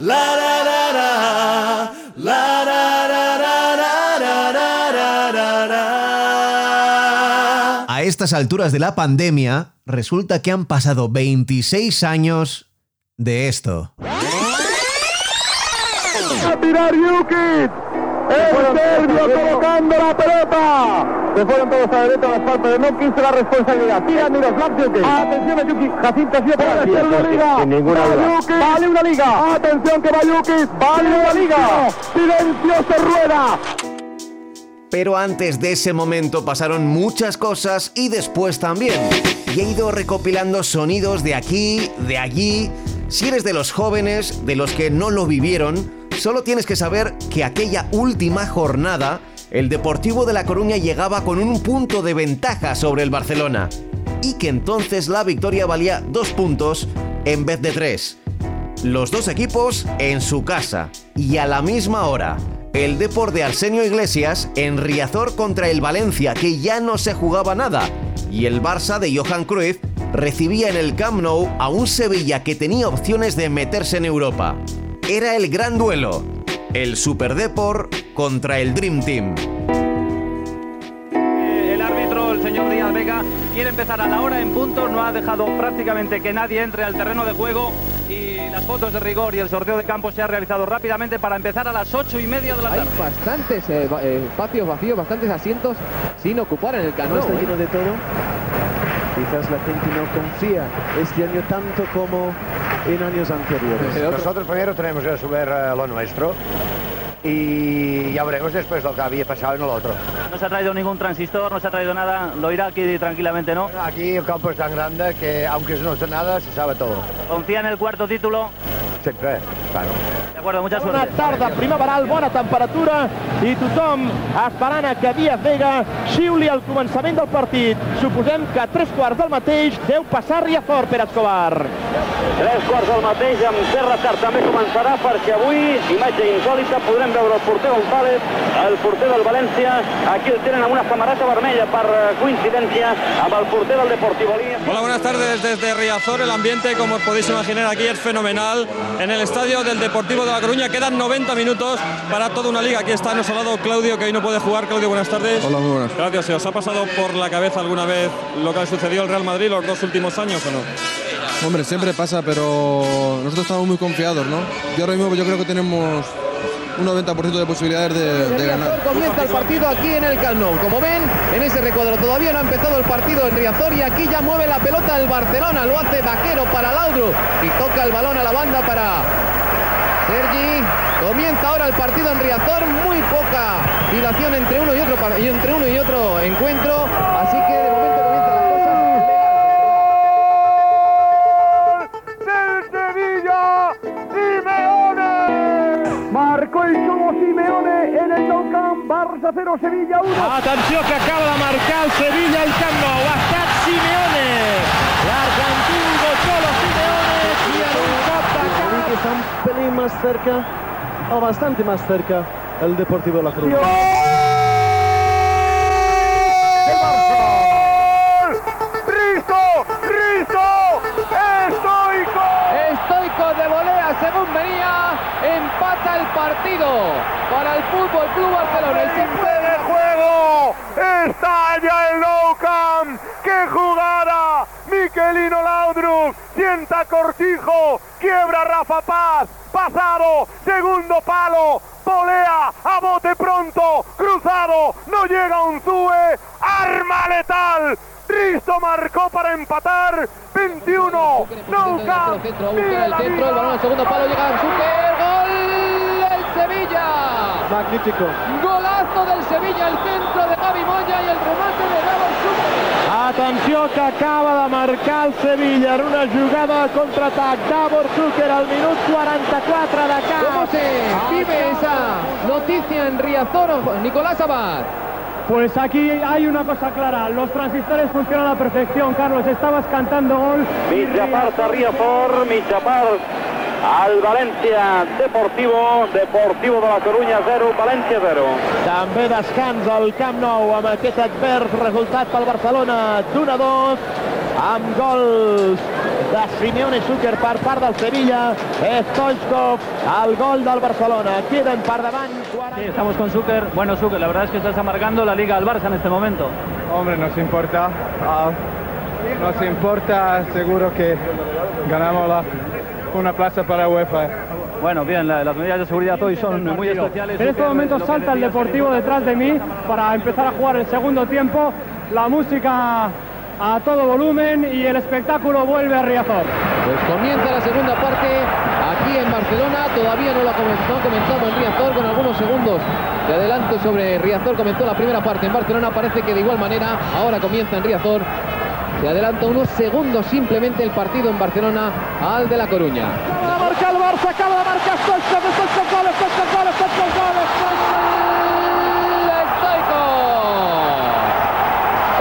la la la la, la la la la la la la la. A estas alturas de la pandemia, resulta que han pasado 26 años de esto. El serbio colocando la pelota. Se fueron todos a la derecha las faltas de no quiso la responsabilidad. Tira Miroslav Jukic. Atención a Jukic. Jacinto Sia puede ser una liga. sin ninguna duda. Vale una liga. Atención que va Jukic. Vale una liga. Silencio se rueda. Pero antes de ese momento pasaron muchas cosas y después también. Y he ido recopilando sonidos de aquí, de allí. Si eres de los jóvenes, de los que no lo vivieron, solo tienes que saber que aquella última jornada, el Deportivo de La Coruña llegaba con un punto de ventaja sobre el Barcelona. Y que entonces la victoria valía dos puntos en vez de tres. Los dos equipos en su casa y a la misma hora. El Depor de Arsenio Iglesias en Riazor contra el Valencia, que ya no se jugaba nada. Y el Barça de Johan Cruyff recibía en el Camp Nou a un Sevilla que tenía opciones de meterse en Europa. Era el gran duelo. El Super Depor contra el Dream Team. El árbitro, el señor Díaz Vega, quiere empezar a la hora en punto, no ha dejado prácticamente que nadie entre al terreno de juego y las fotos de rigor y el sorteo de campo se ha realizado rápidamente para empezar a las ocho y media de la Hay tarde. bastantes eh, eh, espacios vacíos, bastantes asientos sin ocupar en el No canal. está lleno de todo. Quizás la gente no confía este año tanto como en años anteriores. Nosotros primero tenemos que subir eh, lo nuestro y ya veremos después lo que había pasado en el otro. No se ha traído ningún transistor, no se ha traído nada, lo irá aquí tranquilamente, ¿no? Aquí el campo es tan grande que aunque no sé nada, se sabe todo. Confía en el cuarto título. Sempre, claro. De acuerdo, mucha Una suerte. tarda primaveral, bona temperatura i tothom esperant a que Díaz Vega xiuli al començament del partit. Suposem que a tres quarts del mateix deu passar Riazor per Escobar. Tres quarts del mateix amb Terra Tard també començarà perquè avui, imatge insòlita, podrem veure el porter González, el porter del València, aquí el tenen amb una samarreta vermella per eh, coincidència amb el porter del Deportivo Lí. Hola, buenas tardes desde Riazor. El ambiente, como os podéis imaginar, aquí es fenomenal. En el estadio del Deportivo de La Coruña quedan 90 minutos para toda una liga. Aquí está nos ha dado Claudio, que hoy no puede jugar. Claudio, buenas tardes. Hola, muy buenas. Claudio, ¿se os ha pasado por la cabeza alguna vez lo que ha sucedido al Real Madrid los dos últimos años o no? Hombre, siempre pasa, pero nosotros estamos muy confiados, ¿no? Yo ahora mismo yo creo que tenemos un 90% de posibilidades de, ganar. Comienza el partido aquí en el Camp. Como ven, en ese recuadro todavía no ha empezado el partido en Riazor y aquí ya mueve la pelota el Barcelona. Lo hace Vaquero para Laudrup y toca el balón a la banda para Sergi. Comienza ahora el partido en Riazor. Muy poca dilación entre uno y otro, y entre uno y otro encuentro. Barça 0, Sevilla 1. Atenció que acaba de marcar el Sevilla el Camp Nou, Simeone. L'argentino Cholo Simeone qui en un cop de Para mí que está un pelín más cerca, o bastante más cerca, el Deportivo La Cruz. ¡Risto! ¡Estoico! Estoico de volea según venía. Empata el partido para el Fútbol Club Barcelona. El ¡Tiempo de juego! ¡Estalla el Nou Camp! ¡Qué jugada! Miquelino Laudrup sienta Cortijo, quiebra Rafa Paz, pasado, segundo palo, polea a bote pronto, cruzado, no llega Unzúe, arma letal. Risto marcó para empatar, 21, Nou Camp, vive el centro, el balón al segundo palo, llega Zucker, gol del Sevilla. Magnífico. Del Sevilla, el centro de Gavi Moya y el remate de Davor Zucker. Atenció que acaba de marcar el Sevilla en una jugada de contraatac Davor Zucker al minut 44 de cap. ¿Cómo se vive esa noticia en Riazor, Nicolás Abad? Pues aquí hay una cosa clara, los transistores funcionan a la perfección, Carlos, estabas cantando gol. A Riazor, mitja part al València Deportivo, Deportivo de la Corunya 0, València 0. També descans al Camp Nou amb aquest advers resultat pel Barcelona d'1 a 2 amb gols de Simeone Zucker per part del Sevilla. Stoichkov, el gol del Barcelona. Queden per davant 40... Sí, estamos con Zucker. Bueno, Zucker, la verdad es que estás amargando la liga al Barça en este momento. Hombre, nos importa. ah, nos importa, seguro que ganamos la- una plaza para UEFA. Bueno, bien, la- las medidas de seguridad hoy son muy especiales. En este momento salta el Deportivo detrás de mí para empezar a jugar el segundo tiempo. La música a todo volumen y el espectáculo vuelve a Riazor. Pues comienza la segunda parte aquí en Barcelona. Todavía no lo ha comenzado, ha comenzado en Riazor con algunos segundos de adelanto sobre Riazor. Comenzó la primera parte en Barcelona. Parece que de igual manera ahora comienza en Riazor. Se adelanta unos segundos simplemente el partido en Barcelona al de La Coruña. Acaba de marcar el Barça, acaba de marcar Stoichkov, Stoichkov, gol, Stoichkov, gol, Stoichkov, gol,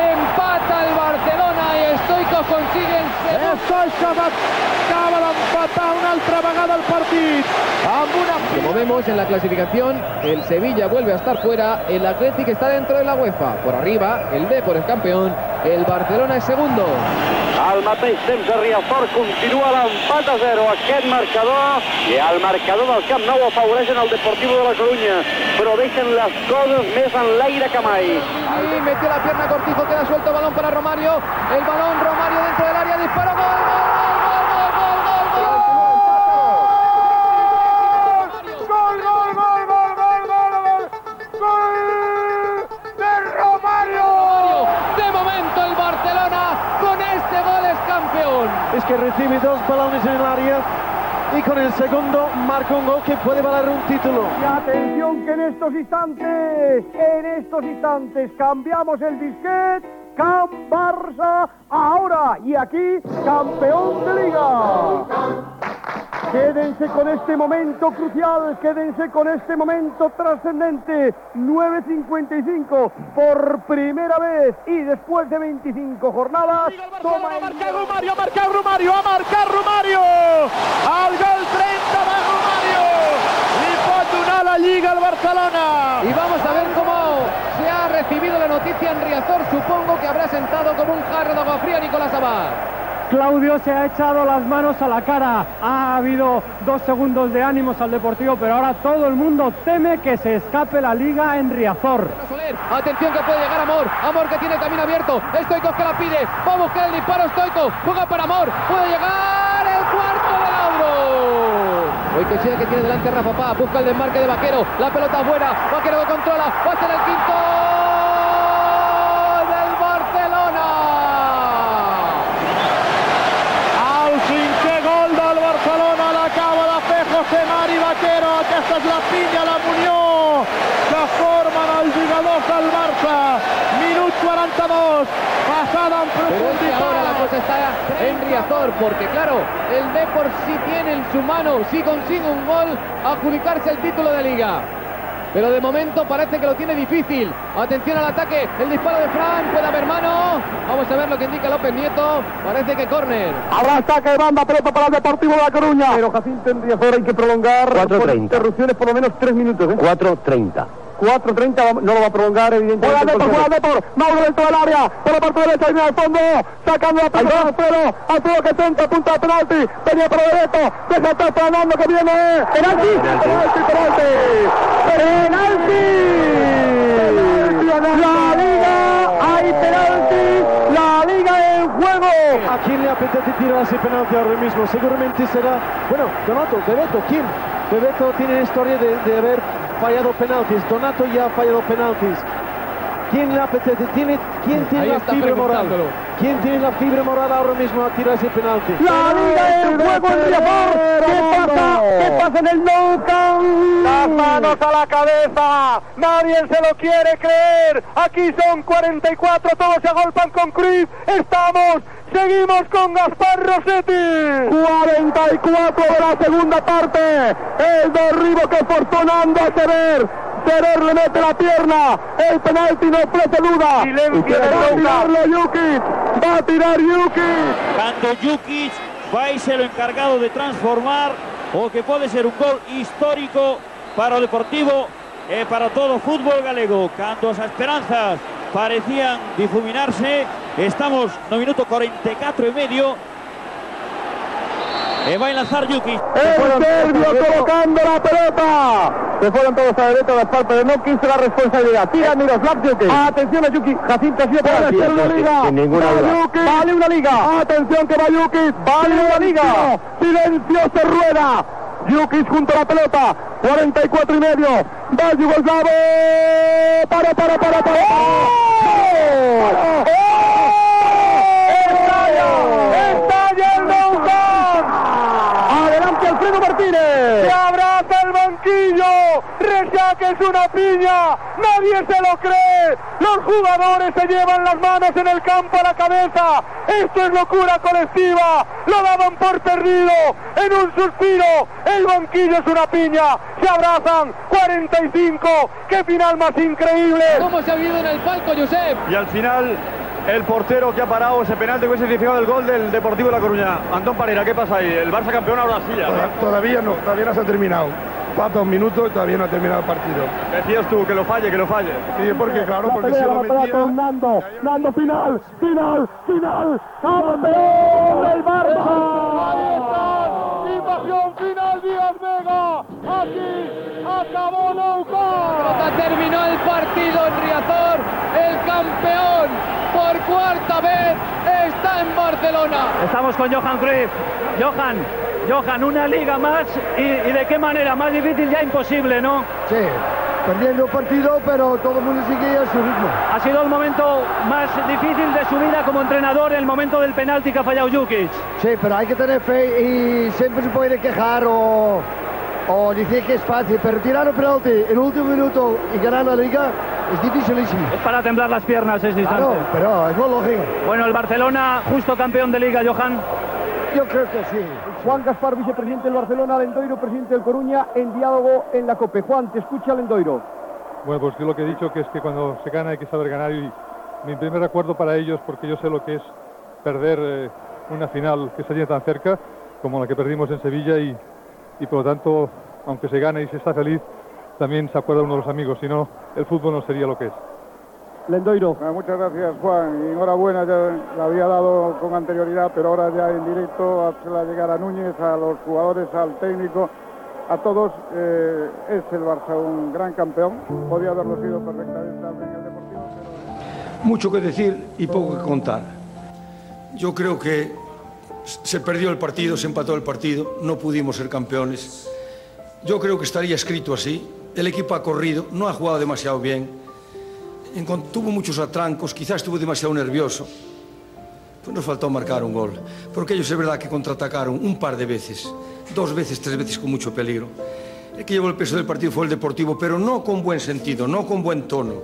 Empata el Barcelona y Stoico consigue el Acaba d'empatar una altra vegada el partit amb una... Como vemos en la clasificación, el Sevilla vuelve a estar fuera, el Athletic está dentro de la UEFA. Por arriba, el Depor es campeón, el Barcelona es segundo. Al mateix temps a Riazor continua l'empat a 0 aquest marcador i el marcador del Camp Nou afavoreixen el Deportivo de la Coruña però deixen les coses més en l'aire que mai. Ahí metió la pierna Cortijo, queda suelto el balón para Romario. El balón Romario dentro del área, disparo, gol, gol, ¡Gol, gol, gol, gol, gol, gol, gol! ¡Gol de Romario! De momento el Barcelona con este gol es campeón. Es recibe dos balones en el área y con el segundo marca un gol que puede valer un título. Y atención que en estos instantes, en estos instantes cambiamos el disquete. Camp Barça ahora y aquí campeón de liga. Quédense con este momento crucial, quédense con este momento trascendente. 9.55 por primera vez y después de 25 jornadas. Toma el... Marca Romario, marca Romario, a marcar Romario! El gol 30 va Romario! Li pot donar la Lliga al Barcelona! Y vamos a ver cómo se ha recibido la noticia en Riazor. Supongo que habrá sentado como un jarro de agua fría Nicolás Abad. Claudio se ha echado las manos a la cara. Ha habido dos segundos de ánimos al Deportivo, pero ahora todo el mundo teme que se escape la liga en Riazor. Atención que puede llegar Amor, Amor que tiene el camino abierto, Stoico que la pide, va a buscar el disparo Stoico, juega para Amor, puede llegar el cuarto de Lauro. Hoy que que tiene delante Rafa Paz, busca el desmarque de Vaquero, la pelota buena, Vaquero lo controla, va a ser el quinto del Barcelona. El cinquè gol del Barcelona l'acaba de fer José Mari Vaquero. Aquesta és la pinya, la munió que formen els jugadors del Barça. Minut 42, passada en Pero que profunditat. ahora la cosa está en Riazor, porque claro, el Depor sí tiene en su mano, si consigue un gol, adjudicarse el título de liga. Pero de momento parece que lo tiene difícil. Atención al ataque, el disparo de Fran, puede haber mano. Vamos a ver lo que indica López Nieto. Parece que córner. Habrá saque de banda, pelota para el Deportivo de La Coruña. Pero Jacinto en Riazor hay que prolongar por interrupciones por lo menos tres minutos. ¿eh? 4.30. 4.30 no lo va a prolongar evidentemente. Juega Depor, juega Depor, Mauro dentro del área, por la parte derecha y al fondo, sacando la pelota a Alfredo, Alfredo que tenta, punta de penalti, venía por derecho, deja atrás Fernando que viene, penalti, penalti, penalti, penalti, la liga, hay penalti, la liga en juego. ¿A quién le apetece tirar ese penalti ahora mismo? Seguramente será, bueno, Donato, Bebeto, ¿quién? Bebeto tiene historia de, de haber fallado penaltis, Donato ya ha fallado penaltis. ¿Quién le apetece? ¿Tiene, ¿Quién tiene Ahí la está fibra moral? ¿Quién tiene la fibra moral ahora mismo a tirar ese penalti? La liga en juego en Riazor. ¿Qué pasa? ¿Qué pasa en el Nou Camp? Las manos a la cabeza. Nadie se lo quiere creer. Aquí son 44. Todos se agolpan con Cruz. Estamos. Seguimos con Gaspar Rossetti. 44 de la segunda parte. El derribo que Fortunando hace ver. Serer le mete la pierna. El penalti no ofrece duda. Silencio va a de tirarlo Jukic. Va a tirar Jukic. Cando Jukic vai ser o encargado de transformar o que pode ser un gol histórico para o Deportivo e para todo fútbol galego. Cando as esperanzas parecían difuminarse, estamos no minuto 44 e medio Eh, va a lanzar Yuki. El serbio colocando la pelota. Se fueron todos a derecha de parte de no quiso la responsabilidad. Tira Miroslav Jukic. Atención a Yuki. Jacinto sigue para ser una liga. sin ninguna duda. Vale una liga. Atención que va Jukic. Vale una liga. Silencio se rueda. Jukic junto a la pelota. 44 y medio. Va Yugoslavo. Para, para, para, para. ¡Oh! ¡Estalla! ¡Estalla el Nou Camp! Adelante Se abraza el banquillo. Rechaque es una piña. Nadie se lo cree. Los jugadores se llevan las manos en el campo a la cabeza. Esto es locura colectiva. Lo daban por perdido. En un suspiro. El banquillo es una piña. Se abrazan. 45. ¡Qué final más increíble! ¿Cómo se ha vivido en el palco, Josep? Y al final, el portero que ha parado ese penalti que hubiese significado el gol del Deportivo de La Coruña. Antón Parera, ¿qué pasa ahí? El Barça campeón ahora sí ya. Toda- Todavía no, todavía no se ha terminado. Falta un minuto y todavía no ha terminado el partido. Decías tú que lo falle, que lo falle. Sí, porque claro, porque pelea se lo metía. con Nando. Nando final, final, final. ¡Campeón del Barça! Ahí está. Díaz Vega. Aquí acabó Nou Camp. Terminó el partido en Riazor. El campeón por cuarta vez está en Barcelona. Estamos con Johan Cruyff. Johan, Johan, una liga más y, y de qué manera, más difícil ya imposible, ¿no? Sí, perdiendo partido, pero todo el mundo sigue a su ritmo. Ha sido el momento más difícil de su vida como entrenador, el momento del penalti que ha fallado Jukic. Sí, pero hay que tener fe y siempre se puede quejar o, o decir que es fácil, pero tirar el penalti en el último minuto y ganar la liga es dificilísimo. Es para temblar las piernas ese instante. Claro, pero es muy lógico. Bueno, el Barcelona, justo campeón de liga, Johan. Yo creo que sí. Juan Gaspar, vicepresidente del Barcelona, Lendoiro, presidente del Coruña, en diálogo en la COPE. Juan, te escucha Lendoiro. Bueno, pues yo lo que he dicho que es que cuando se gana hay que saber ganar y mi primer recuerdo para ellos, porque yo sé lo que es perder eh, una final que se tan cerca como la que perdimos en Sevilla y, y por lo tanto, aunque se gane y se está feliz, también se acuerda uno de los amigos, si no, el fútbol no sería lo que es. Lendoiro. muchas gracias Juan y enhorabuena, ya la había dado con anterioridad, pero ahora ya en directo, hacerla llegar a Núñez, a los jugadores, al técnico, a todos. eh, es el Barça un gran campeón, podía haberlo sido perfectamente también el Deportivo. Mucho que decir y poco que contar. Yo creo que se perdió el partido, se empató el partido, no pudimos ser campeones. Yo creo que estaría escrito así. El equipo ha corrido, no ha jugado demasiado bien. Tuvo muchos atrancos, quizás estuvo demasiado nervioso. Pues nos faltó marcar un gol. Porque ellos es verdad que contraatacaron un par de veces, dos veces, tres veces con mucho peligro. El que llevó el peso del partido fue el Deportivo, pero no con buen sentido, no con buen tono.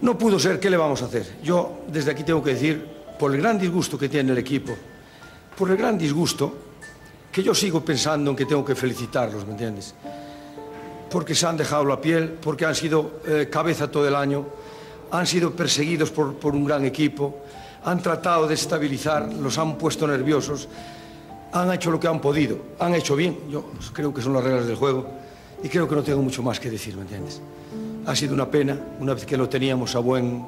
No pudo ser, ¿qué le vamos a hacer? Yo desde aquí tengo que decir, por el gran disgusto que tiene el equipo, por el gran disgusto, que yo sigo pensando en que tengo que felicitarlos, ¿me entiendes? Porque se han dejado la piel, porque han sido eh, cabeza todo el año, han sido perseguidos por, por un gran equipo, han tratado de estabilizar, los han puesto nerviosos, han hecho lo que han podido, han hecho bien, yo creo que son las reglas del juego y creo que no tengo mucho más que decir, ¿me entiendes? Ha sido una pena, una vez que lo teníamos a buen,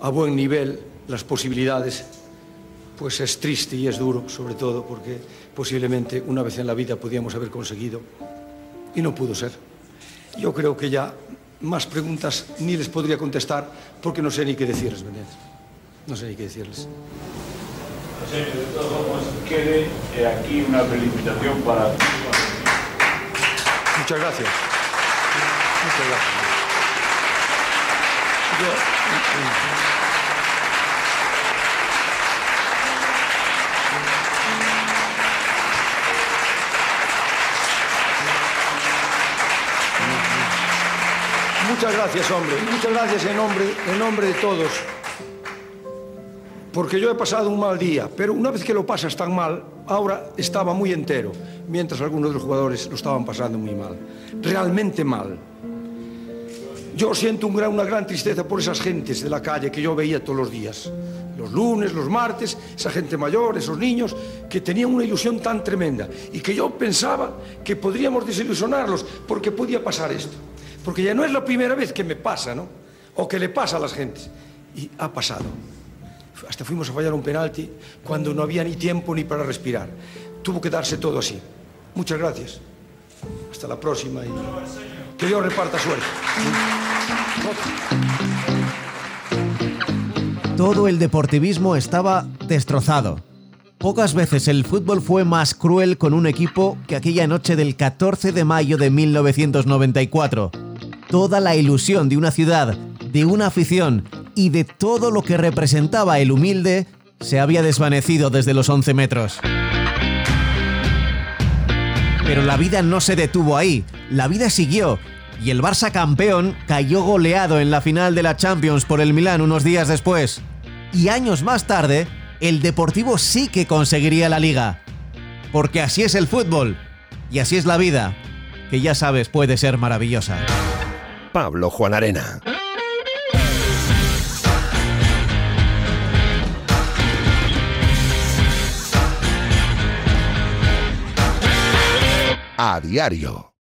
a buen nivel, las posibilidades, pues es triste y es duro, sobre todo porque posiblemente una vez en la vida podíamos haber conseguido y no pudo ser. Yo creo que ya más preguntas ni les podría contestar porque no sé ni qué decirles, ¿me entiendes? No sé ni qué decirles. De todas formas, quede eh, aquí una felicitación para... Muchas gracias. Muchas gracias. Muchas gracias, hombre. Muchas gracias en nombre, en nombre de todos. Porque yo he pasado un mal día, pero una vez que lo pasas tan mal, ahora estaba muy entero, mientras algunos de los jugadores lo estaban pasando muy mal. Realmente mal. Yo siento un gran- una gran tristeza por esas gentes de la calle que yo veía todos los días. Los lunes, los martes, esa gente mayor, esos niños que tenían una ilusión tan tremenda y que yo pensaba que podríamos desilusionarlos porque podía pasar esto. Porque ya no es la primera vez que me pasa, ¿no? O que le pasa a las gentes. Y ha pasado. hasta fuimos a fallar un penalti cuando no había ni tiempo ni para respirar. Tuvo que darse todo así. Muchas gracias. Hasta la próxima y que Dios reparta suerte. Todo el deportivismo estaba destrozado. Pocas veces el fútbol fue más cruel con un equipo que aquella noche del 14 de mayo de 1994. Toda la ilusión de una ciudad, de una afición y de todo lo que representaba el humilde se había desvanecido desde los 11 metros. Pero la vida no se detuvo ahí, la vida siguió y el Barça campeón cayó goleado en la final de la Champions por el Milán unos días después. Y años más tarde, el Deportivo sí que conseguiría la liga. Porque así es el fútbol y así es la vida, que ya sabes puede ser maravillosa. Pablo Juan Arena. A diario.